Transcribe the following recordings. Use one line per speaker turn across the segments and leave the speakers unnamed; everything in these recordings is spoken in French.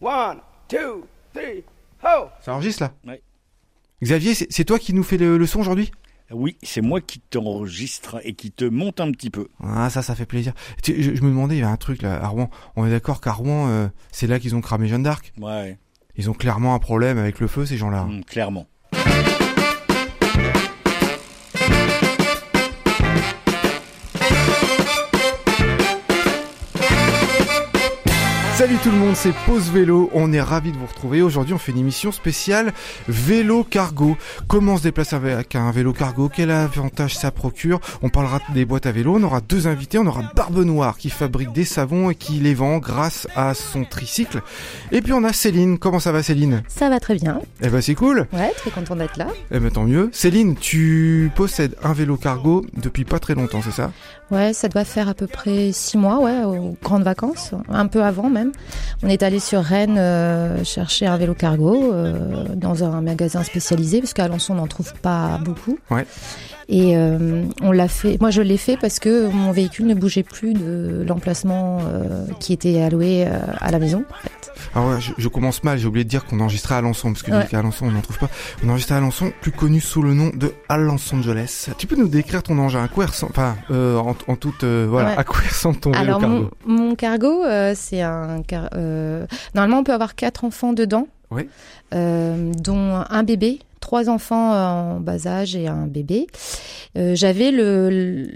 One, two, three, ho!
Ça enregistre là
Ouais.
Xavier, c'est toi qui nous fais le, le son aujourd'hui?
Oui, c'est moi qui t'enregistre et qui te monte un petit peu.
Ah ça, ça fait plaisir. Tu- je, je me demandais, il y a un truc là à Rouen. On est d'accord qu'à Rouen, euh, c'est là qu'ils ont cramé Jeanne d'Arc?
Ouais,
Ils ont clairement un problème avec le feu, ces gens-là.
hum, clairement.
Salut tout le monde, c'est Pause Vélo. On est ravis de vous retrouver. Aujourd'hui, on fait une émission spéciale vélo cargo. Comment se déplacer avec un vélo cargo? Quel avantage ça procure? On parlera des boîtes à vélo. On aura deux invités. On aura Barbe Noire qui fabrique des savons et qui les vend grâce à son tricycle. Et puis on a Céline. Comment ça va Céline?
Ça va très bien.
Eh ben c'est cool.
Ouais, très content d'être là.
Eh ben tant mieux. Céline, tu possèdes un vélo cargo depuis pas très longtemps, c'est ça?
Ouais, ça doit faire à peu près six mois, ouais, aux grandes vacances, un peu avant même. On est allé sur Rennes euh, chercher un vélo cargo euh, dans un magasin spécialisé parce qu'à Alençon on n'en trouve pas beaucoup.
Ouais.
Et euh, on l'a fait. Moi, je l'ai fait parce que mon véhicule ne bougeait plus de l'emplacement euh, qui était alloué euh, à la maison. En fait.
Alors ouais, je, je commence mal, j'ai oublié de dire qu'on enregistrait à Alençon, parce que
Ouais.
qu'à Alençon on n'en trouve pas. On enregistrait à Alençon, plus connu sous le nom de Alençon Angeles. Tu peux nous décrire ton engin, à quoi ressemble, enfin, en, en toute, voilà,
Ouais.
à quoi ressemble ton vélo
Alors
cargo?
mon, mon cargo, c'est un car- normalement on peut avoir quatre enfants dedans,
Oui.
Euh, dont un bébé, trois enfants en bas âge et un bébé. Euh, J'avais le,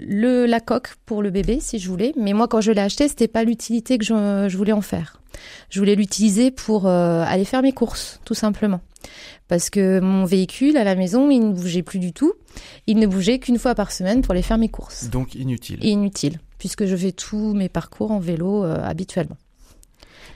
le la coque pour le bébé si je voulais, mais moi quand je l'ai acheté, c'était pas l'utilité que je, je voulais en faire. Je voulais l'utiliser pour euh, aller faire mes courses, tout simplement. Parce que mon véhicule à la maison, il ne bougeait plus du tout. Il ne bougeait qu'une fois par semaine pour aller faire mes courses
Donc inutile.
inutile puisque je fais tous mes parcours en vélo euh, habituellement.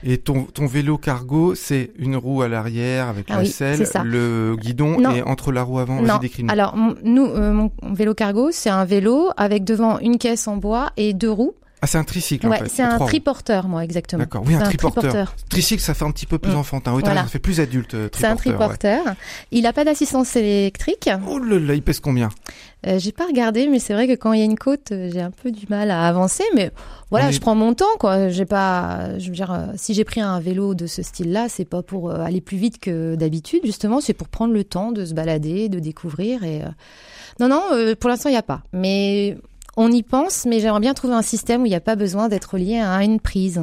Et ton, ton vélo cargo, c'est une roue à l'arrière avec
Ah
la
oui,
selle, le guidon
Non.
et entre la roue avant,
Non.
vas-y décris-nous.
Alors nous, euh, mon vélo cargo, c'est un vélo avec devant une caisse en bois et deux roues.
Ah, c'est un tricycle en
Ouais,
fait.
c'est un triporteur, moi exactement.
D'accord, oui, un triporteur. Tricycle, ça fait un petit peu plus
Mm.
enfantin. Oui, t'as
Voilà.
ça fait plus adulte. euh,
C'est un
triporteur, ouais.
triporteur. Il a pas d'assistance électrique.
Oh là là, il pèse combien?
Euh, j'ai pas regardé, mais c'est vrai que quand il y a une côte, euh, j'ai un peu du mal à avancer. Mais voilà, je prends mon temps, quoi. J'ai pas, je veux dire, euh, si j'ai pris un vélo de ce style-là, c'est pas pour euh, aller plus vite que d'habitude. Justement, c'est pour prendre le temps de se balader, de découvrir. Et non, non, pour l'instant, il y a pas. Mais on y pense. Mais j'aimerais bien trouver un système où il n'y a pas besoin d'être lié à une prise.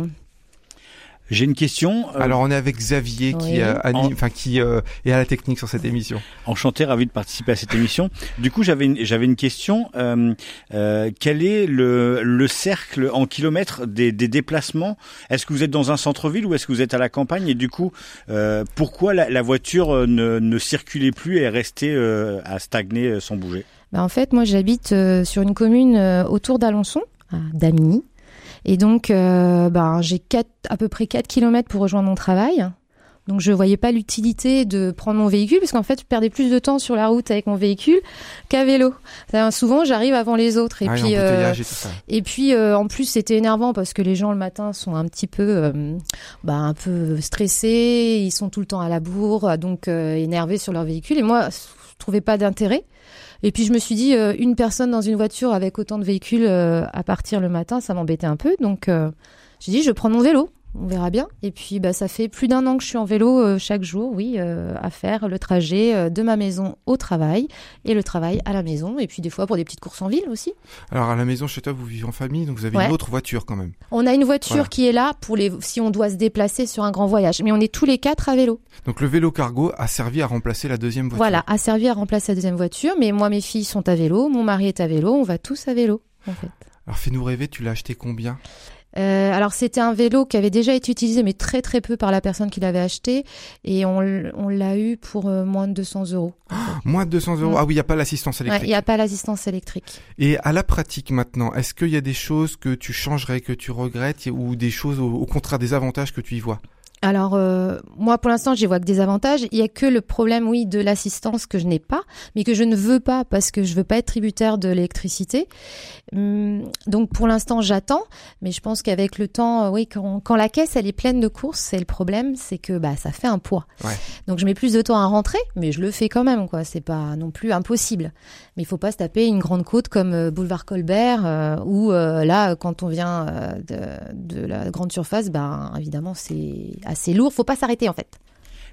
J'ai une question. euh,
Alors on est avec Xavier qui, euh, anime-
En-
qui euh, est à la technique sur cette émission.
Enchanté, ravi de participer à cette émission. Du coup, j'avais une, j'avais une question. Euh, euh, quel est le, le cercle en kilomètres des, des déplacements? Est-ce que vous êtes dans un centre-ville ou est-ce que vous êtes à la campagne? Et du coup, euh, pourquoi la, la voiture ne, ne circulait plus et est restée euh, à stagner sans bouger?
Bah, en fait, moi, j'habite euh, sur une commune euh, autour d'Alençon, à Damigny. Et donc, euh, ben, j'ai à peu près 4 km pour rejoindre mon travail. Donc, je voyais pas l'utilité de prendre mon véhicule, parce qu'en fait, je perdais plus de temps sur la route avec mon véhicule qu'à vélo. Souvent, j'arrive avant les autres. Et
Ah,
puis, euh,
et
puis euh, en plus c'était énervant parce que les gens le matin sont un petit peu euh, bah, un peu stressés, ils sont tout le temps à la bourre, donc euh, énervés sur leur véhicule et moi je trouvais pas d'intérêt. Et puis je me suis dit euh, une personne dans une voiture avec autant de véhicules euh, à partir le matin, ça m'embêtait un peu donc euh, j'ai dit je prends mon vélo. On verra bien. Et puis, bah, ça fait plus d'un an que je suis en vélo euh, chaque jour, oui, euh, à faire le trajet euh, de ma maison au travail et le travail à la maison. Et puis, des fois, pour des petites courses en ville aussi.
Alors à la maison chez toi, vous vivez en famille, donc vous avez
Ouais.
une autre voiture quand même.
On a une voiture
Voilà.
qui est là pour les si on doit se déplacer sur un grand voyage, mais on est tous les quatre à vélo.
Donc le vélo cargo a servi à remplacer la deuxième voiture.
Voilà, a servi à remplacer la deuxième voiture, mais moi mes filles sont à vélo, mon mari est à vélo, on va tous à vélo en fait.
Alors fais-nous rêver, tu l'as acheté combien?
Euh, alors c'était un vélo qui avait déjà été utilisé, mais très très peu par la personne qui l'avait acheté, et on, l'a eu pour euh, moins de 200 euros.
Moins de 200 euros? Ah oui, il n'y a pas l'assistance
Ouais, Il
électrique.
n'y a pas l'assistance électrique.
Et à la pratique maintenant, est-ce qu'il y a des choses que tu changerais, que tu regrettes, ou des choses au, au contraire des avantages que tu y vois?
Alors, euh, moi, pour l'instant, j'y vois que des avantages. Il y a que le problème, oui, de l'assistance que je n'ai pas, mais que je ne veux pas parce que je veux pas être tributaire de l'électricité. Hum, donc, pour l'instant, j'attends, mais je pense qu'avec le temps, euh, oui, quand, quand la caisse elle est pleine de courses, c'est le problème, c'est que bah ça fait un poids.
Ouais.
Donc, je mets plus de temps à rentrer, mais je le fais quand même, quoi. C'est pas non plus impossible. Mais il faut pas se taper une grande côte comme euh, Boulevard Colbert, euh, où euh, là, quand on vient de, de la grande surface, ben évidemment, c'est assez lourd. Faut pas s'arrêter en fait.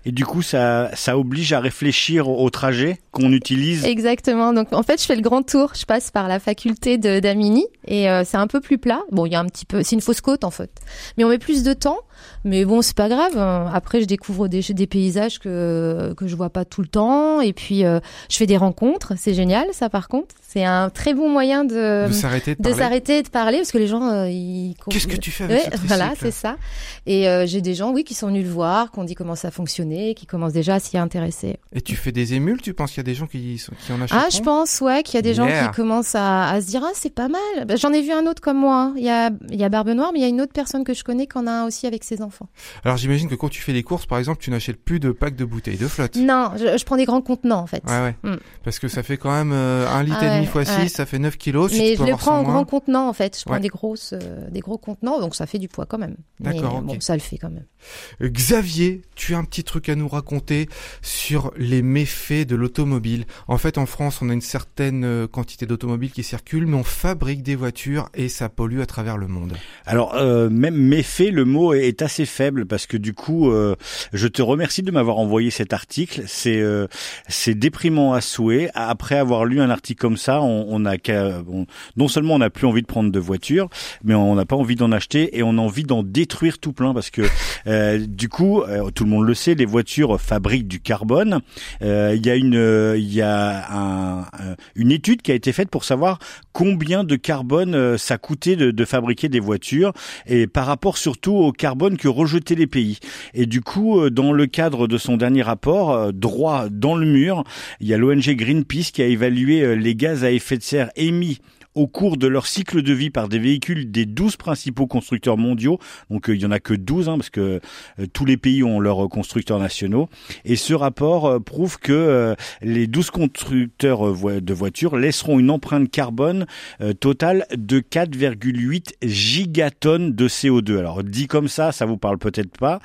Et du coup, ça, ça oblige à réfléchir au trajet qu'on utilise.
Exactement. Donc en fait, je fais le grand tour. Je passe par la faculté de d'Amini et euh, c'est un peu plus plat. Bon, il y a un petit peu, c'est une fausse côte en fait, mais on met plus de temps. Mais bon, c'est pas grave. Après, je découvre des, des paysages que que je vois pas tout le temps et puis euh, je fais des rencontres. C'est génial, ça par contre. C'est un très bon moyen de
De s'arrêter de
de
parler.
s'arrêter de parler parce que les gens euh, ils
Qu'est-ce que tu fais avec
Ouais,
ce
voilà c'est ça et euh, j'ai des gens oui qui sont venus le voir qui ont dit comment ça fonctionnait qui commencent déjà à s'y intéresser
Et tu fais des émules? Tu penses qu'il y a des gens qui, sont- qui en achètent
ah je pense ouais qu'il y a des gens qui commencent à, à se dire ah c'est pas mal Bah, j'en ai vu un autre comme moi hein. il y a il y a Barbe Noire mais il y a une autre personne que je connais qui en a un aussi avec ses enfants
Alors j'imagine que quand tu fais les courses, par exemple, tu n'achètes plus de packs de bouteilles de flotte.
non je, je prends des grands contenants en fait
Ouais, ouais.
Mm.
Parce que ça fait quand même euh, un litre
Ah
et demi
ouais,
fois 6,
ouais.
ça fait 9 kilos.
Mais je les prends en
100 moins.
grands contenants en fait je prends
Ouais.
des grosses euh, des gros contenants donc ça fait du poids quand même mais
D'accord, ok.
bon ça le fait quand même
Euh, Xavier, tu as un petit truc à nous raconter sur les méfaits de l'automobile. En fait, en France, on a une certaine euh, quantité d'automobiles qui circulent, mais on fabrique des voitures et ça pollue à travers le monde.
Alors euh, même méfait, le mot est assez faible parce que du coup, euh, je te remercie de m'avoir envoyé cet article. C'est euh, c'est déprimant à souhait. Après avoir lu un article comme ça, on, on a on- non seulement on n'a plus envie de prendre de voiture, mais on n'a pas envie d'en acheter et on a envie d'en détruire tout plein parce que euh, du coup, euh, tout le monde le sait, les voitures fabriquent du carbone. Euh, Il y a une euh, il y a un- un- une étude qui a été faite pour savoir combien de carbone ça coûtait de, de fabriquer des voitures et par rapport surtout au carbone que rejetaient les pays. Et du coup, euh, dans le cadre de son dernier rapport, euh, droit dans le mur, il y a l'ONG Greenpeace qui a évalué euh, les gaz à effet de serre émis au cours de leur cycle de vie par des véhicules des 12 principaux constructeurs mondiaux. Donc euh, il y en a que 12 hein, parce que euh, tous les pays ont leurs euh, constructeurs nationaux. Et ce rapport prouve que les 12 constructeurs de voitures laisseront une empreinte carbone totale de 4,8 gigatonnes de CO2. Alors dit comme ça, ça vous parle peut-être pas.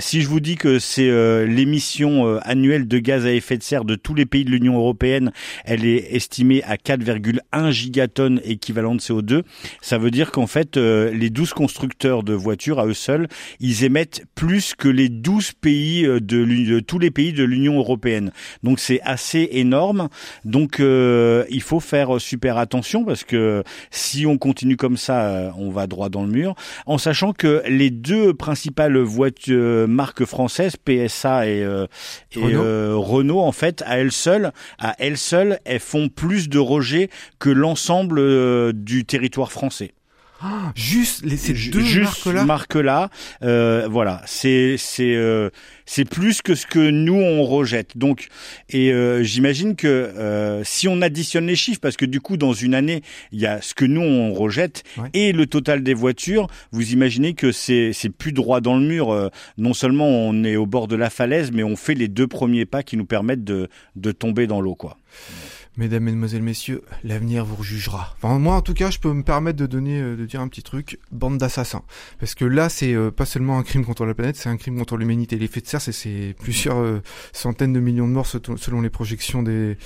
Si je vous dis que c'est l'émission annuelle de gaz à effet de serre de tous les pays de l'Union européenne, elle est estimée à 4,1 gigatonnes équivalent de CO2. Ça veut dire qu'en fait, euh, les 12 constructeurs de voitures à eux seuls, ils émettent plus que les 12 pays euh, de, tous les pays de l'Union européenne. Donc c'est assez énorme. Donc euh, il faut faire super attention parce que si on continue comme ça, on va droit dans le mur. En sachant que les deux principales voitures marques françaises, PSA et, euh, et
Renault.
Renault, en fait, à elles seules, à elles seules, elles font plus de rejets que l'ensemble euh, du territoire français.
Ah, juste les, ces deux
juste
marques-là
marque-là, euh, voilà, c'est c'est euh, c'est plus que ce que nous on rejette. Donc et euh, j'imagine que si on additionne les chiffres, parce que du coup dans une année il y a ce que nous on rejette
Ouais.
et le total des voitures, vous imaginez que c'est c'est plus droit dans le mur. Non seulement on est au bord de la falaise, mais on fait les deux premiers pas qui nous permettent de de tomber dans l'eau quoi.
Mesdames, Mesdemoiselles, Messieurs, l'avenir vous jugera. Enfin, moi, en tout cas, je peux me permettre de donner, euh, de dire un petit truc, bande d'assassins. Parce que là, c'est euh, pas seulement un crime contre la planète, c'est un crime contre l'humanité. L'effet de serre, c'est- plusieurs euh, centaines de millions de morts se- selon les projections des,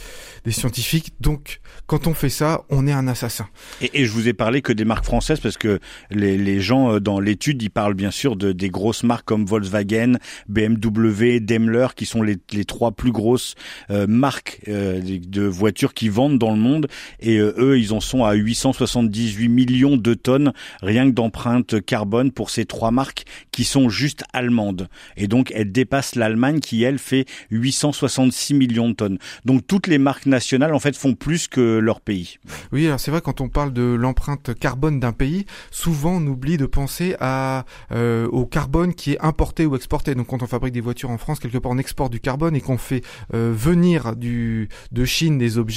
scientifiques. Donc, quand on fait ça, on est un assassin.
Et, et je vous ai parlé que des marques françaises parce que les, gens euh, dans l'étude, ils parlent bien sûr de des grosses marques comme Volkswagen, BMW, Daimler, qui sont les, trois plus grosses marques de- de voitures qui vendent dans le monde. Et euh, eux, ils en sont à 878 millions de tonnes rien que d'empreintes carbone pour ces trois marques qui sont juste allemandes. Et donc, elles dépassent l'Allemagne qui, elle, fait 866 millions de tonnes. Donc, toutes les marques nationales, en fait, font plus que leur pays.
Oui, alors c'est vrai, quand on parle de l'empreinte carbone d'un pays, souvent on oublie de penser à, euh, au carbone qui est importé ou exporté. Donc quand on fabrique des voitures en France, quelque part on exporte du carbone et qu'on fait euh, venir du, de Chine des objets,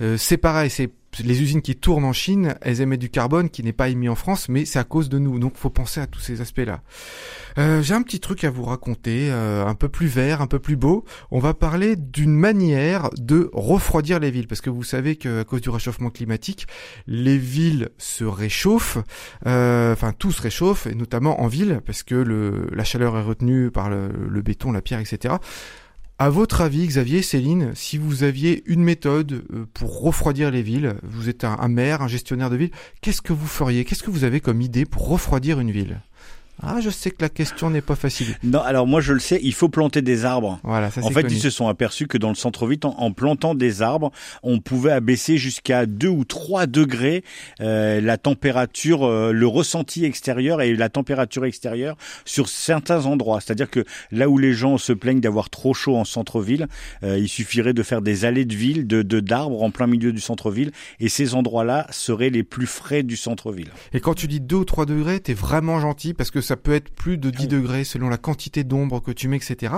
euh, c'est pareil, c'est les usines qui tournent en Chine, elles émettent du carbone qui n'est pas émis en France, mais c'est à cause de nous. Donc faut penser à tous ces aspects-là. Euh, J'ai un petit truc à vous raconter, euh, un peu plus vert, un peu plus beau. On va parler d'une manière de refroidir les villes, parce que vous savez qu'à cause du réchauffement climatique, les villes se réchauffent, enfin tout se réchauffe, et notamment en ville, parce que la chaleur est retenue par le béton, la pierre, etc. À votre avis, Xavier, Céline, si vous aviez une méthode euh, pour refroidir les villes, vous êtes un, un maire, un gestionnaire de ville, qu'est-ce que vous feriez? Qu'est-ce que vous avez comme idée pour refroidir une ville? Ah, je sais que la question n'est pas facile.
Non, alors moi je le sais, il faut planter des arbres.
Voilà, ça
En fait,
connu.
ils se sont aperçus que dans le centre-ville, en, en plantant des arbres, on pouvait abaisser jusqu'à 2 ou 3 degrés euh, la température, euh, le ressenti extérieur et la température extérieure sur certains endroits. C'est-à-dire que là où les gens se plaignent d'avoir trop chaud en centre-ville, euh, il suffirait de faire des allées de ville, de de- d'arbres en plein milieu du centre-ville, et ces endroits-là seraient les plus frais du centre-ville.
Et quand tu dis 2 ou 3 degrés, t'es vraiment gentil parce que ça peut être plus de 10 degrés selon la quantité d'ombre que tu mets, etc.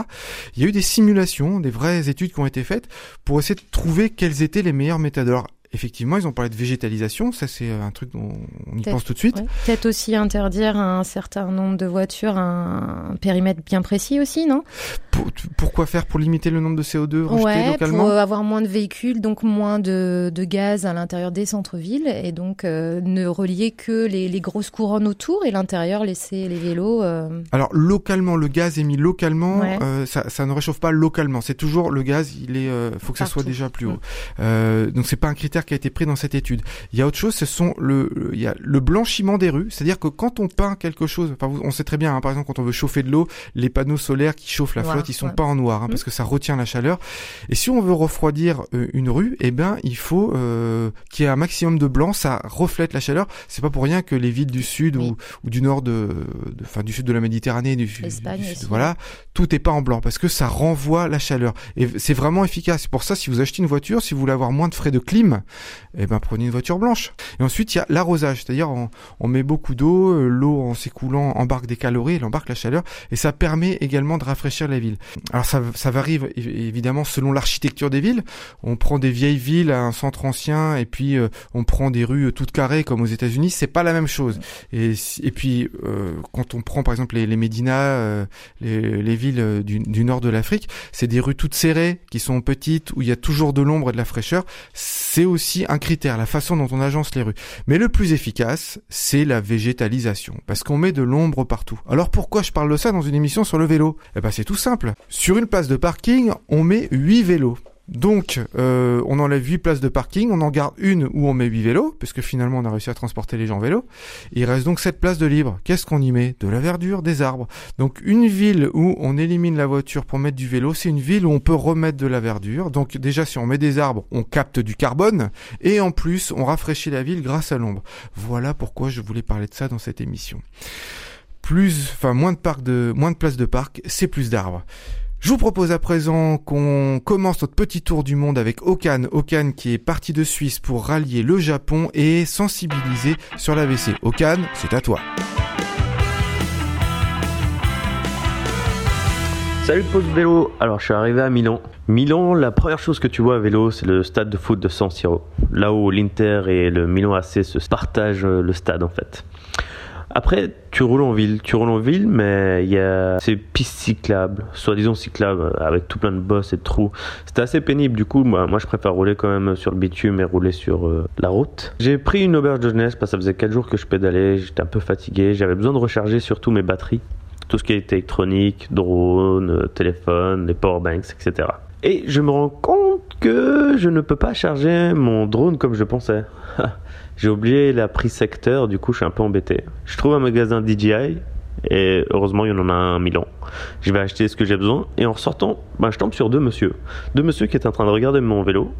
Il y a eu des simulations, des vraies études qui ont été faites pour essayer de trouver quelles étaient les meilleures méthodes. Alors, effectivement, ils ont parlé de végétalisation, ça c'est un truc dont on y pense tout de suite.
Ouais. Peut-être aussi interdire un certain nombre de voitures, un, un périmètre bien précis aussi, non?
Pour- pourquoi faire? Pour limiter le nombre de CO2 rejetés
Ouais,
localement
pour euh, avoir moins de véhicules, donc moins de, de gaz à l'intérieur des centres-villes, et donc euh, ne relier que les, les grosses couronnes autour et l'intérieur laisser les vélos. euh,
Alors localement, le gaz est mis localement,
Ouais.
euh, ça, ça ne réchauffe pas localement. C'est toujours le gaz, il est, euh, faut que ça soit déjà plus haut.
Mm.
Euh, donc c'est pas un critère qui a été pris dans cette étude. Il y a autre chose, ce sont le, le- il y a le blanchiment des rues, c'est-à-dire que quand on peint quelque chose, enfin on sait très bien, hein, par exemple quand on veut chauffer de l'eau, les panneaux solaires qui chauffent la flotte, ils sont
ouais.
pas en noir, hein,
Mm.
parce que ça retient la chaleur. Et si on veut refroidir euh, une rue, eh ben il faut euh, qu'il y ait un maximum de blanc, ça reflète la chaleur. C'est pas pour rien que les villes du sud
Oui.
ou, ou du nord de, enfin du sud de la Méditerranée, du, du sud, voilà, tout est pas en blanc parce que ça renvoie la chaleur et c'est vraiment efficace. C'est pour ça si vous achetez une voiture, si vous voulez avoir moins de frais de clim, eh ben prenez une voiture blanche. Et ensuite il y a l'arrosage, c'est-à-dire on, met beaucoup d'eau, euh, l'eau en s'écoulant embarque des calories, elle embarque la chaleur et ça permet également de rafraîchir la ville. Alors ça, ça varie év- évidemment selon l'architecture des villes. On prend des vieilles villes à un centre ancien et puis euh, on prend des rues euh, toutes carrées comme aux États-Unis, c'est pas la même chose. Et, puis quand on prend par exemple les, Médinas, les, les villes du, du nord de l'Afrique, c'est des rues toutes serrées qui sont petites où il y a toujours de l'ombre et de la fraîcheur. C'est aussi un critère, la façon dont on agence les rues. Mais le plus efficace, c'est la végétalisation, parce qu'on met de l'ombre partout. Alors pourquoi je parle de ça dans une émission sur le vélo? Eh ben c'est tout simple. Sur une place de parking, on met 8 vélos. Donc, euh, on enlève 8 places de parking, on en garde une où on met 8 vélos, puisque finalement on a réussi à transporter les gens en vélo. Il reste donc 7 places de libre. Qu'est-ce qu'on y met? De la verdure, des arbres. Donc une ville où on élimine la voiture pour mettre du vélo, c'est une ville où on peut remettre de la verdure. Donc déjà si on met des arbres, on capte du carbone, et en plus on rafraîchit la ville grâce à l'ombre. Voilà pourquoi je voulais parler de ça dans cette émission. Plus, enfin moins de parcs de, moins de places de parc, c'est plus d'arbres. Je vous propose à présent qu'on commence notre petit tour du monde avec Okan. Okan qui est parti de Suisse pour rallier le Japon et sensibiliser sur l'AVC. Okan, c'est à toi.
Salut Pause Vélo, alors je suis arrivé à Milan. Milan, la première chose que tu vois à vélo, c'est le stade de foot de San Siro. Là où l'Inter et le Milan AC se partagent le stade en fait. Après, tu roules en ville, tu roules en ville, mais il y a ces pistes cyclables, soi-disant cyclables, avec tout plein de bosses et de trous. C'était assez pénible, du coup, moi, je préfère rouler quand même sur le bitume et rouler sur euh, la route. J'ai pris une auberge de jeunesse parce que ça faisait 4 jours que je pédalais, j'étais un peu fatigué, j'avais besoin de recharger surtout mes batteries tout ce qui est électronique, drone, euh, téléphone, les powerbanks, etc. Et je me rends compte que je ne peux pas charger mon drone comme je pensais. J'ai oublié la prise secteur, du coup je suis un peu embêté. Je trouve un magasin DJI et heureusement il y en a un à Milan. Je vais acheter ce que j'ai besoin et en ressortant, ben, je tombe sur deux monsieur. Deux monsieur qui étaient en train de regarder mon vélo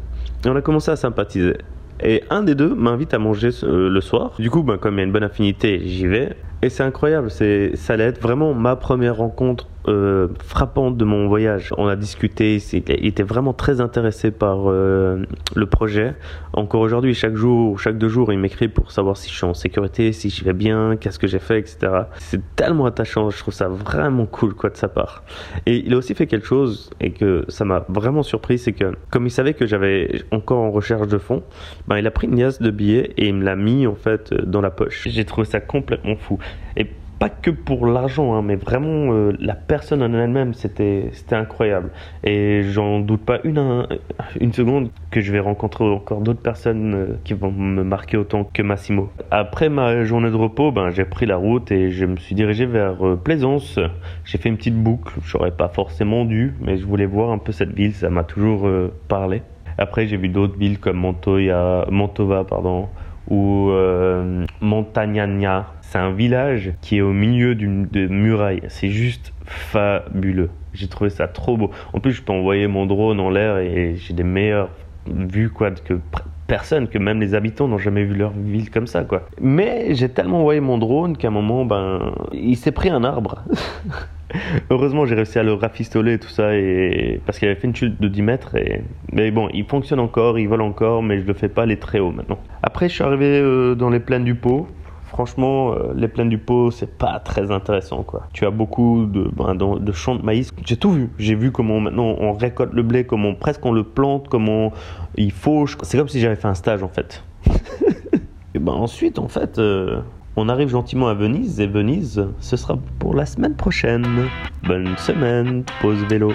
et on a commencé à sympathiser. Et un des deux m'invite à manger euh, le soir. Du coup, ben, comme il y a une bonne affinité, j'y vais. Et c'est incroyable, c'est, ça allait être vraiment ma première rencontre euh, frappante de mon voyage. On a discuté, il était vraiment très intéressé par euh, le projet. Encore aujourd'hui, chaque jour, chaque deux jours, il m'écrit pour savoir si je suis en sécurité, si je vais bien, qu'est-ce que j'ai fait, etc. C'est tellement attachant, je trouve ça vraiment cool quoi de sa part. Et il a aussi fait quelque chose et que ça m'a vraiment surpris, c'est que comme il savait que j'avais encore en recherche de fonds, ben, il a pris une liasse de billets et il me l'a mis en fait dans la poche. J'ai trouvé ça complètement fou. Et pas que pour l'argent, hein, mais vraiment euh, la personne en elle-même, c'était incroyable. Et j'en doute pas une, un- une seconde que je vais rencontrer encore d'autres personnes euh, qui vont me marquer autant que Massimo. Après ma journée de repos, ben, j'ai pris la route et je me suis dirigé vers euh, Plaisance. J'ai fait une petite boucle, j'aurais pas forcément dû, mais je voulais voir un peu cette ville, ça m'a toujours parlé. Après, j'ai vu d'autres villes comme Montoya, Mantova, pardon, ou euh. C'est un village qui est au milieu d'une muraille. C'est juste fabuleux. J'ai trouvé ça trop beau. En plus, je peux envoyer mon drone en l'air et j'ai des meilleures vues quoi que personne, que même les habitants n'ont jamais vu leur ville comme ça quoi. Mais j'ai tellement envoyé mon drone qu'à un moment, ben, il s'est pris un arbre. Heureusement, j'ai réussi à le rafistoler tout ça, et... parce qu'il avait fait une chute de 10 mètres. Et... Mais bon, il fonctionne encore, il vole encore, mais je le fais pas aller très haut maintenant. Après, je suis arrivé euh, dans les plaines du Pau. Franchement, euh, les plaines du Pau, c'est pas très intéressant, quoi. Tu as beaucoup de, ben, de champs de maïs. J'ai tout vu. J'ai vu comment maintenant on récolte le blé, comment presque on le plante, comment il fauche. C'est comme si j'avais fait un stage, en fait. et ben ensuite, en fait, euh, on arrive gentiment à Venise, et Venise, ce sera pour la semaine prochaine. Bonne semaine, pause vélo.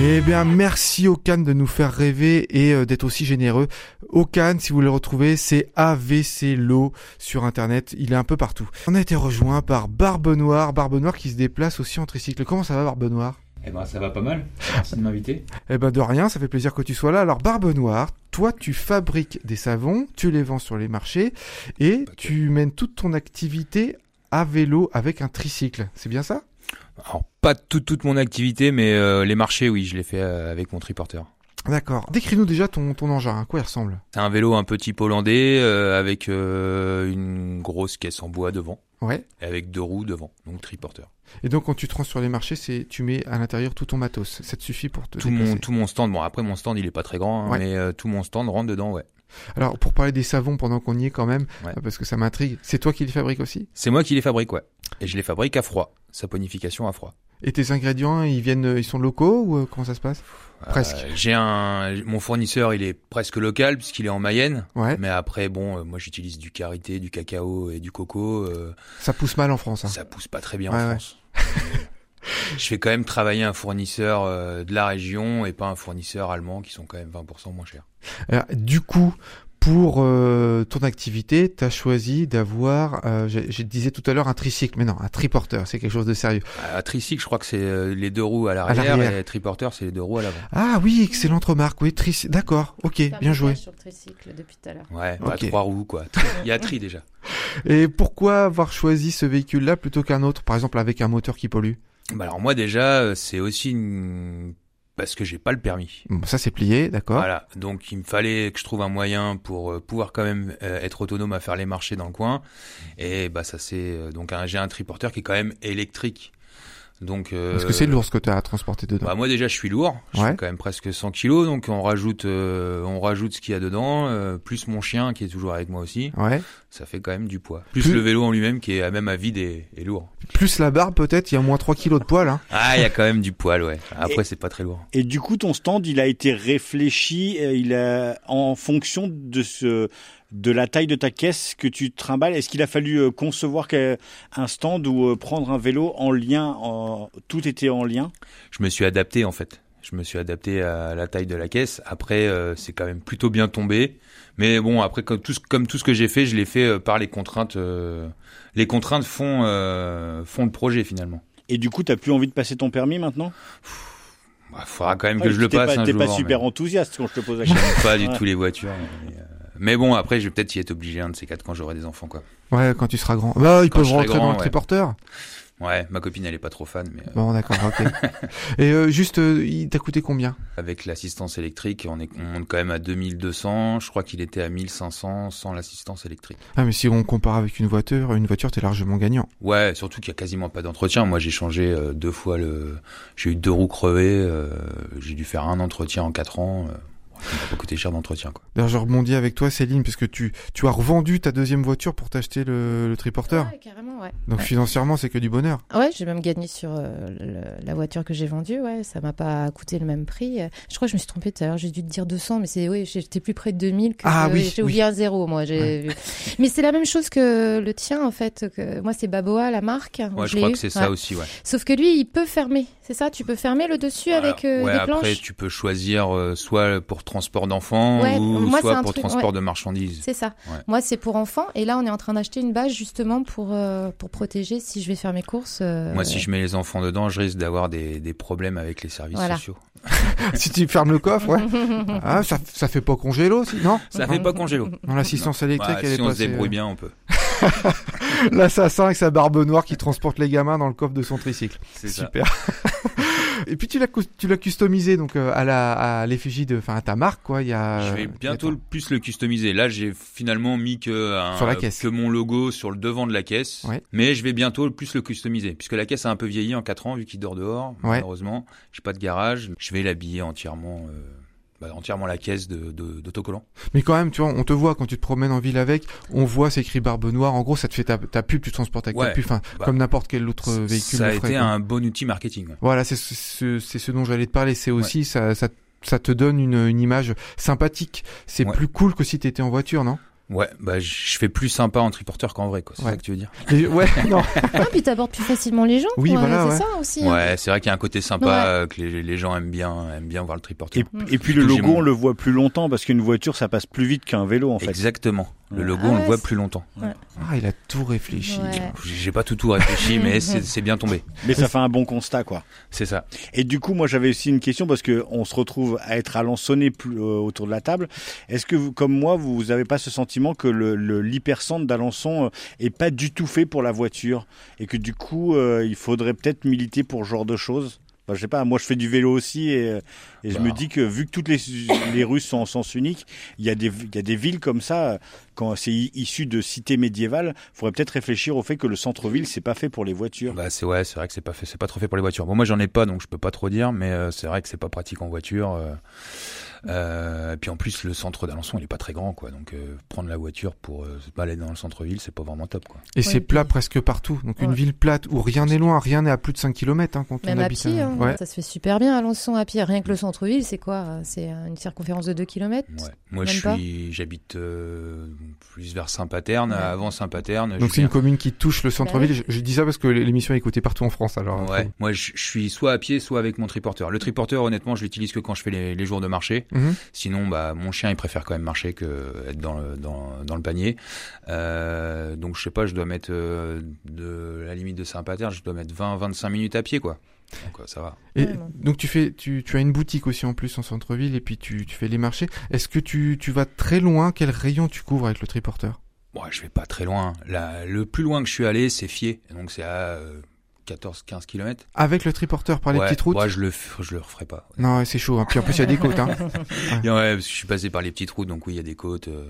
Eh bien, merci Okan de nous faire rêver et euh, d'être aussi généreux. Okan, si vous le retrouvez, c'est AVC Lo sur internet. Il est un peu partout. On a été rejoint par Barbe Noire, Barbe Noire qui se déplace aussi en tricycle. Comment ça va, Barbe Noire?
Eh ben ça va pas mal. Merci de m'inviter.
Eh ben de rien, ça fait plaisir que tu sois là. Alors Barbe Noire, toi tu fabriques des savons, tu les vends sur les marchés et tu mènes toute ton activité à vélo avec un tricycle. C'est bien ça?
Alors pas toute toute mon activité, mais euh, les marchés, oui, je les fais euh, avec mon triporteur.
D'accord. Décris-nous déjà ton, ton engin. À quoi il ressemble?
C'est un vélo un peu type hollandais euh, avec euh, une grosse caisse en bois devant
Ouais.
et avec deux roues devant, donc triporteur.
Et donc quand tu te rends sur les marchés, c'est tu mets à l'intérieur tout ton matos. Ça te suffit pour te
Tout mon tout mon stand, bon après mon stand il est pas très grand, hein,
Ouais.
mais euh, tout mon stand rentre dedans, ouais.
Alors pour parler des savons pendant qu'on y est quand même,
Ouais.
euh, parce que ça m'intrigue, c'est toi qui les fabriques aussi?
C'est moi qui les fabrique, ouais. Et je les fabrique à froid, saponification à froid.
Et tes ingrédients, ils viennent, euh, ils sont locaux ou euh, comment ça se passe? Presque.
J'ai un mon fournisseur, il est presque local puisqu'il est en Mayenne.
Ouais.
Mais après, bon, euh, moi j'utilise du karité, du cacao et du coco. euh,
Ça pousse mal en France. Hein.
Ça pousse pas très bien
Ouais,
en
ouais.
France. je fais quand même travailler un fournisseur euh, de la région et pas un fournisseur allemand qui sont quand même 20% moins chers.
Alors, du coup, pour euh, ton activité, tu as choisi d'avoir, euh, je, je disais tout à l'heure, un tricycle, mais non, un triporteur, c'est quelque chose de sérieux.
À tricycle, je crois que c'est euh, les deux roues à l'arrière
l'arrière.
et triporteur, c'est les deux roues à l'avant.
Ah oui, excellente remarque, oui, tricycle, d'accord, ok, bien joué.
sur le tricycle depuis tout à l'heure.
Ouais, bah,
Ok.
trois roues quoi. Il y a tri déjà.
Et pourquoi avoir choisi ce véhicule-là plutôt qu'un autre, par exemple avec un moteur qui pollue?
Bah alors moi déjà, euh, c'est aussi une... parce que j'ai pas le permis.
Bon, ça c'est plié, d'accord.
Voilà, donc il me fallait que je trouve un moyen pour euh, pouvoir quand même euh, être autonome à faire les marchés dans le coin. Et bah ça c'est donc un- j'ai un triporteur qui est quand même électrique. Donc euh,
Parce que c'est lourd ce que tu as à transporter dedans.
Bah moi déjà je suis lourd, je
Ouais.
fais quand même presque 100 kilos, donc on rajoute euh, on rajoute ce qu'il y a dedans, euh, plus mon chien qui est toujours avec moi aussi,
Ouais.
ça fait quand même du poids. Plus,
Plus-
le vélo en lui-même qui est à même à vide et, et lourd.
Plus la barbe, peut-être, il y a moins 3 kilos de poil. Hein.
Ah il y a quand même du poil ouais. Après c'est pas très lourd.
Et du coup, ton stand, il a été réfléchi, euh, il a en fonction de ce de la taille de ta caisse que tu trimbales. Est-ce qu'il a fallu euh, concevoir un stand ou euh, prendre un vélo en lien, en... tout était en lien?
Je me suis adapté en fait. Je me suis adapté à la taille de la caisse. Après, euh, c'est quand même plutôt bien tombé. Mais bon, après, comme tout, ce- comme tout ce que j'ai fait, je l'ai fait par les contraintes. euh, les contraintes font, euh, font le projet finalement.
Et du coup, t'as plus envie de passer ton permis maintenant?
Il faudra quand même
Ouais,
que je le
t'es
passe
pas,
un
T'es
jour.
pas
mais
super enthousiaste quand je te pose la question.
J'aime pas du
Ouais.
tout les voitures. Mais, euh, mais bon, après, je vais peut-être y être obligé un de ces quatre quand j'aurai des enfants, quoi.
Ouais, quand tu seras grand. Bah, ils
Quand
peuvent rentrer dans le
ouais.
triporteur.
Ouais, ma copine, elle est pas trop fan, mais euh,
Bon, d'accord, ok. Et euh, juste, euh, il t'a coûté combien?
Avec l'assistance électrique, on, est, on monte quand même à 2200. Je crois qu'il était à 1500 sans l'assistance électrique.
Ah, mais si on compare avec une voiture, une voiture, t'es largement gagnant.
Ouais, surtout qu'il y a quasiment pas d'entretien. Moi, j'ai changé euh, deux fois le. J'ai eu deux roues crevées. euh, j'ai dû faire un entretien en quatre ans. Ça pas coûté cher d'entretien, quoi.
D'ailleurs, je rebondis avec toi, Céline, parce que tu, tu as revendu ta deuxième voiture pour t'acheter le, le triporteur.
Ouais, carrément, ouais.
Donc
Ouais.
financièrement, c'est que du bonheur.
Ouais, j'ai même gagné sur euh, le- la voiture que j'ai vendue. Ouais, ça m'a pas coûté le même prix. Je crois que je me suis trompée tout à l'heure. J'ai dû te dire 200, mais c'est oui, j'étais plus près de 2000 que
Ah oui,
j'ai
oui.
oublié un zéro moi. Mais c'est la même chose que le tien en fait. Que moi c'est Baboa la marque.
Ouais, je crois
eu.
que c'est ça aussi, ouais.
Sauf que lui, il peut fermer. C'est ça, tu peux fermer le dessus avec euh, des
après,
planches?
tu peux choisir euh, soit pour transport d'enfants
Ouais,
ou
moi,
soit pour
truc-
transport
ouais.
de marchandises.
C'est ça.
Ouais.
Moi, c'est pour enfants. Et là, on est en train d'acheter une bâche justement pour euh, euh, pour protéger si je vais faire mes courses. euh,
Moi, si je mets les enfants dedans, je risque d'avoir des, des problèmes avec les services
Voilà.
sociaux.
si tu fermes le coffre, ouais. Ah, ça, ça fait pas congélo, si, non?
Ça fait pas congélo.
Non, l'assistance électrique,
Bah,
elle
si
est
on
pas
se débrouille bien, on peut.
L'assassin avec sa barbe noire qui transporte les gamins dans le coffre de son tricycle.
C'est ça.
Super. Et puis tu l'as tu l'as customisé donc euh, à la à l'effigie de enfin à ta marque quoi, il y a
Je vais bientôt le plus le customiser. Là, j'ai finalement mis que, un-
Sur la caisse.
que mon logo sur le devant de la caisse.
Ouais.
Mais je vais bientôt le plus le customiser. Puisque la caisse a un peu vieilli en 4 ans, vu qu'il dort dehors.
Ouais.
Malheureusement, j'ai pas de garage. Je vais l'habiller entièrement, euh, bah, entièrement la caisse de, de, d'autocollant.
Mais quand même, tu vois, on te voit quand tu te promènes en ville avec, on voit c'est écrit barbe noire. En gros, ça te fait ta, ta pub, tu transportes avec ta pub, enfin,
Bah,
comme n'importe quel autre véhicule.
Ça a été
quoi.
un bon outil marketing. ouais.
Voilà, c'est ce, ce- c'est ce dont j'allais te parler. C'est aussi ça, ça, ça te donne une, une image sympathique. C'est plus cool que si t'étais en voiture, non?
Ouais, bah, je fais plus sympa en triporteur qu'en vrai, quoi. C'est
Ouais.
ça que tu veux dire?
Et- Ouais, non.
Ah, puis t'abordes plus facilement les gens.
Oui,
quoi,
voilà,
c'est
ouais.
ça aussi. hein.
Ouais, c'est vrai qu'il y a un côté sympa,
Ouais.
euh, que les, les gens aiment bien, aiment bien voir le triporteur.
Et, et puis le logo, on le voit plus longtemps parce qu'une voiture, ça passe plus vite qu'un vélo en fait.
Exactement. Le logo,
Ah
on le voit plus longtemps.
Ah, il a tout réfléchi.
Ouais.
J'ai pas tout tout réfléchi, mais c'est c'est bien tombé.
Mais ça fait un bon constat quoi.
C'est ça.
Et du coup, moi, j'avais aussi une question parce que on se retrouve à être alençonné plus euh, autour de la table. Est-ce que, vous, comme moi, vous n'avez pas ce sentiment que le le- l'hypercentre d'Alençon euh, est pas du tout fait pour la voiture et que du coup, euh, il faudrait peut-être militer pour ce genre de choses? Enfin, je sais pas, moi je fais du vélo aussi et, et je
Bah.
me dis que vu que toutes les, les rues sont en sens unique, il y, a des, il y a des villes comme ça, quand c'est issu de cités médiévales, il faudrait peut-être réfléchir au fait que le centre-ville, c'est pas fait pour les voitures.
Bah c'est ouais, c'est vrai que c'est pas fait, c'est pas trop fait pour les voitures. Bon, moi j'en ai pas, donc je peux pas trop dire, mais euh, c'est vrai que c'est pas pratique en voiture. euh, euh, et puis en plus, le centre d'Alençon, il est pas très grand, quoi. Donc euh, prendre la voiture pour euh, se balader dans le centre-ville, c'est pas vraiment top, quoi.
Et c'est plat
puis-
presque partout. Donc une ville plate où rien n'est loin, rien n'est à plus de 5 km hein, quand
Même
on
à
habite.
pied,
euh,
hein,
ouais.
ça se fait super bien Alençon à pied. Rien que le centre-ville, c'est quoi? C'est une circonférence de 2 km
Ouais. Moi,
Même
je
pas?
suis, j'habite euh, plus vers Saint-Paterne,
Ouais.
avant Saint-Paterne.
Donc c'est une commune qui touche le centre-ville.
Bah
je, je dis ça parce que l'émission est écoutée partout en France. Alors.
Ouais. Moi, je, je suis soit à pied, soit avec mon triporteur. Le triporteur, honnêtement, je l'utilise que quand je fais les, les jours de marché.
Mhm.
Sinon, bah, mon chien, il préfère quand même marcher que être dans le, dans, dans le panier. Euh, donc, je sais pas, je dois mettre euh, de la limite de Saint-Paterne, je dois mettre 20-25 minutes à pied, quoi. Donc, euh, ça va.
Et donc tu fais, tu, tu as une boutique aussi en plus en centre-ville et puis tu, tu fais les marchés. Est-ce que tu, tu vas très loin? Quel rayon tu couvres avec le triporteur?
Bon, je vais pas très loin. Là, le plus loin que je suis allé, c'est Fier. Donc, c'est à euh, 14-15 km.
Avec le triporteur par les
ouais,
petites routes
ouais, je le, je le referai pas.
Non, ouais, c'est chaud. hein. Puis en plus il y a des côtes. Hein.
Ouais, parce que je suis passé par les petites routes, donc oui, il y a des côtes. euh,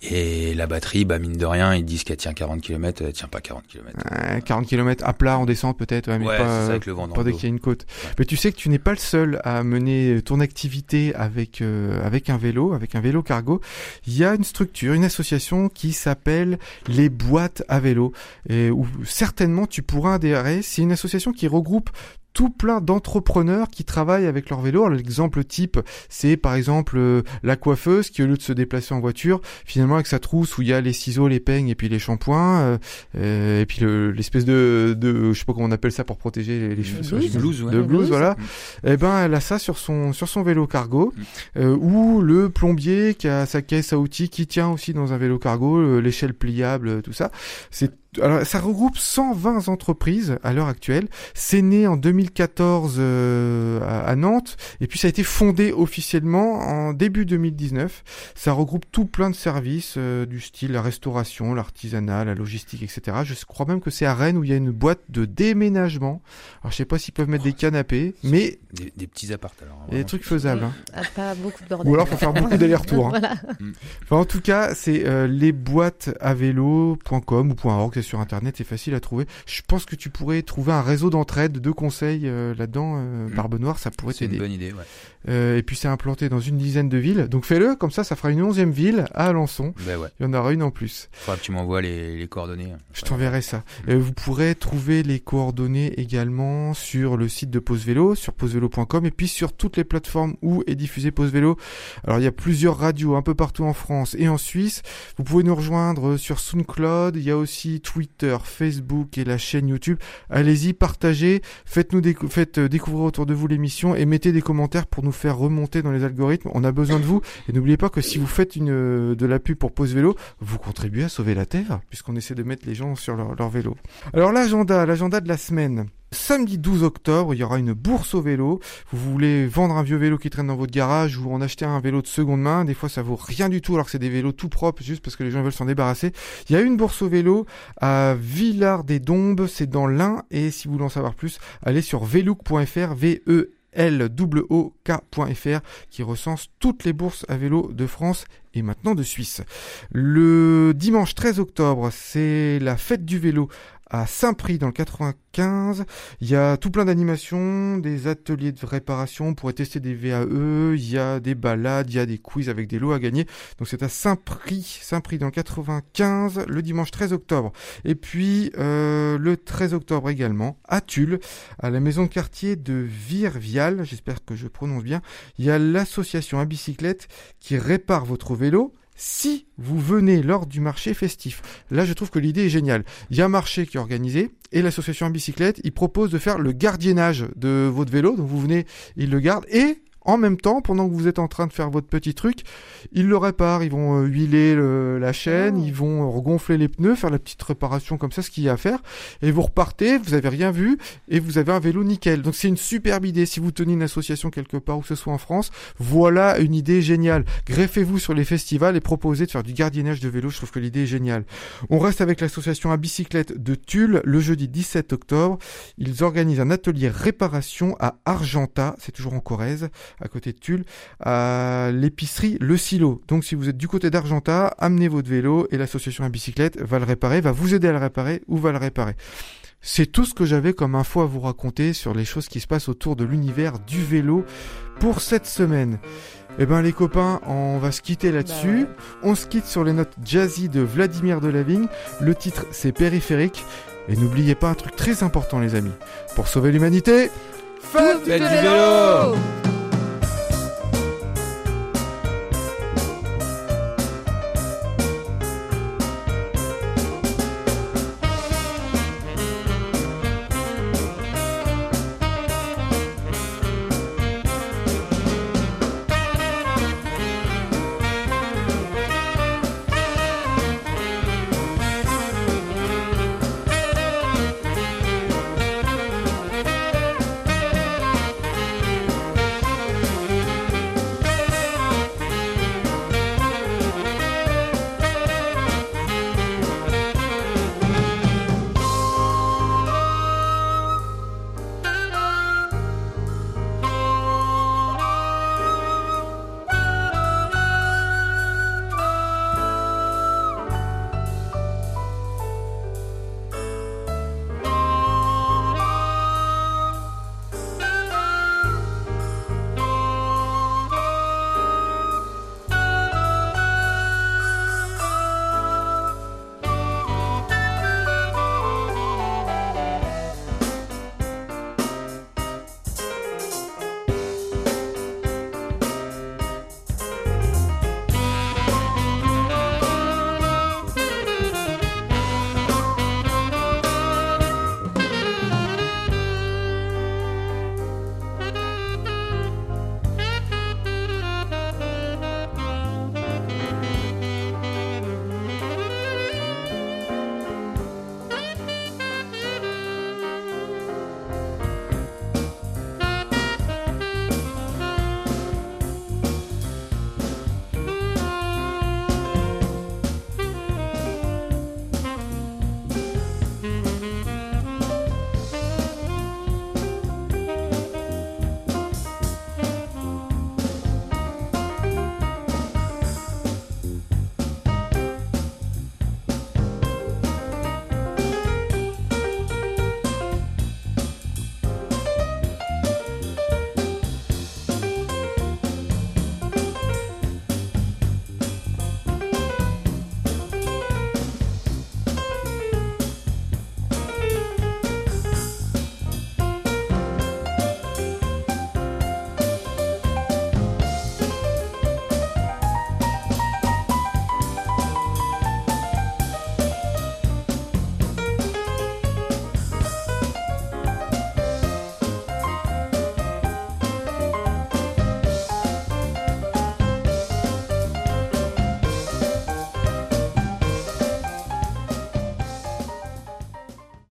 et la batterie, bah mine de rien, ils disent qu'elle tient 40 km, elle tient pas 40 km.
Euh, 40 km à plat en descente peut-être, ouais, mais
ouais,
pas,
c'est
euh,
ça avec le vent dans
pas dès qu'il y a une côte. Mais tu sais que tu n'es pas le seul à mener ton activité avec euh, avec un vélo, avec un vélo cargo. Il y a une structure, une association qui s'appelle les boîtes à vélo et où certainement tu pourras C'est une association qui regroupe tout plein d'entrepreneurs qui travaillent avec leur vélo. L'exemple type, c'est par exemple euh, la coiffeuse qui au lieu de se déplacer en voiture, finalement avec sa trousse où il y a les ciseaux, les peignes et puis les shampoings, euh, euh, et puis le- l'espèce de, de, je sais pas comment on appelle ça pour protéger les, les cheveux.
Blouse.
j'imagine.
Blouse, ouais.
De blouse. voilà.
Mm.
Eh ben, elle a ça sur son sur son vélo cargo,
Mm.
euh, ou le plombier qui a sa caisse à outils qui tient aussi dans un vélo cargo, euh, l'échelle pliable, tout ça. C'est alors ça regroupe 120 entreprises à l'heure actuelle. C'est né en 2014 euh, à, à Nantes et puis ça a été fondé officiellement en début 2019. Ça regroupe tout plein de services euh, du style la restauration, l'artisanat, la logistique, etc. Je crois même que c'est à Rennes où il y a une boîte de déménagement. Alors je sais pas s'ils peuvent mettre des canapés, mais
Des, des petits apparts alors.
a des trucs faisables. hein.
Ah, Pas beaucoup de bordel.
Ou alors faut faire beaucoup d'allers-retours. hein.
Voilà.
Enfin, en tout cas, c'est euh, lesboîtesavelo.com ou .org, sur internet, c'est facile à trouver. Je pense que tu pourrais trouver un réseau d'entraide, de conseils euh, là-dedans, euh,
Mm.
Barbe Noire, ça pourrait
C'est une
t'aider.
bonne idée, ouais.
Euh, et puis c'est implanté dans une dizaine de villes, donc fais-le, comme ça, ça fera une onzième ville à Alençon.
Ben ouais.
Il y en aura une en plus.
Faudra que tu m'envoies les, les coordonnées.
Je
Ouais.
t'enverrai ça. Euh, vous pourrez trouver les coordonnées également sur le site de Pause Vélo, sur posevelo.com et puis sur toutes les plateformes où est diffusé Pause Vélo. Alors il y a plusieurs radios un peu partout en France et en Suisse. Vous pouvez nous rejoindre sur SoundCloud. Il y a aussi Twitter, Facebook et la chaîne YouTube. Allez-y, partagez, faites-nous euh, découvrir autour de vous l'émission et mettez des commentaires pour nous faire remonter dans les algorithmes. On a besoin de vous et n'oubliez pas que si vous faites une euh, de la pub pour Pause Vélo, vous contribuez à sauver la Terre puisqu'on essaie de mettre les gens sur leur vélo. Alors l'agenda, l'agenda de la semaine. Samedi 12 octobre, il y aura une bourse au vélo. Vous voulez vendre un vieux vélo qui traîne dans votre garage ou en acheter un vélo de seconde main. Des fois, ça vaut rien du tout alors que c'est des vélos tout propres juste parce que les gens veulent s'en débarrasser. Il y a une bourse au vélo à Villard-des-Dombes, c'est dans l'Ain. Et si vous voulez en savoir plus, allez sur velook.fr, v e l o k.fr qui recense toutes les bourses à vélo de France et maintenant de Suisse. Le dimanche 13 octobre, c'est la fête du vélo à Saint-Prix dans le 95. Il y a tout plein d'animations, des ateliers de réparation, on pourrait tester des VAE, il y a des balades, il y a des quiz avec des lots à gagner. Donc c'est à Saint-Prix, Saint-Prix dans le 95, le dimanche 13 octobre. Et puis euh, le 13 octobre également, à Tulle, à la maison de quartier de Virvial, j'espère que je prononce bien, il y a l'association à bicyclette qui répare votre vélo si vous venez lors du marché festif. Là, je trouve que l'idée est géniale. Il y a un marché qui est organisé et l'association à bicyclette, il propose de faire le gardiennage de votre vélo. Donc vous venez, il le garde et en même temps, pendant que vous êtes en train de faire votre petit truc, ils le réparent, ils vont euh, huiler le- la chaîne,
Oh.
ils vont euh, regonfler les pneus, faire la petite réparation comme ça, ce qu'il y a à faire, et vous repartez, vous avez rien vu, et vous avez un vélo nickel. Donc c'est une superbe idée, si vous tenez une association quelque part, où que ce soit en France, voilà une idée géniale. Greffez-vous sur les festivals et proposez de faire du gardiennage de vélo, je trouve que l'idée est géniale. On reste avec l'association à bicyclette de Tulle, le jeudi 17 octobre, ils organisent un atelier réparation à Argenta, c'est toujours en Corrèze, à côté de Tulle, à l'épicerie Le Silo. Donc si vous êtes du côté d'Argenta, amenez votre vélo et l'association à bicyclette va le réparer, va vous aider à le réparer ou va le réparer. C'est tout ce que j'avais comme info à vous raconter sur les choses qui se passent autour de l'univers du vélo pour cette semaine. Eh ben les copains, on va se quitter là-dessus.
Bah
On se quitte sur les notes jazzy de Vladimir Delavigne. Le titre c'est Périphérique. Et n'oubliez pas un truc très important les amis. Pour sauver l'humanité, faites
du
vélo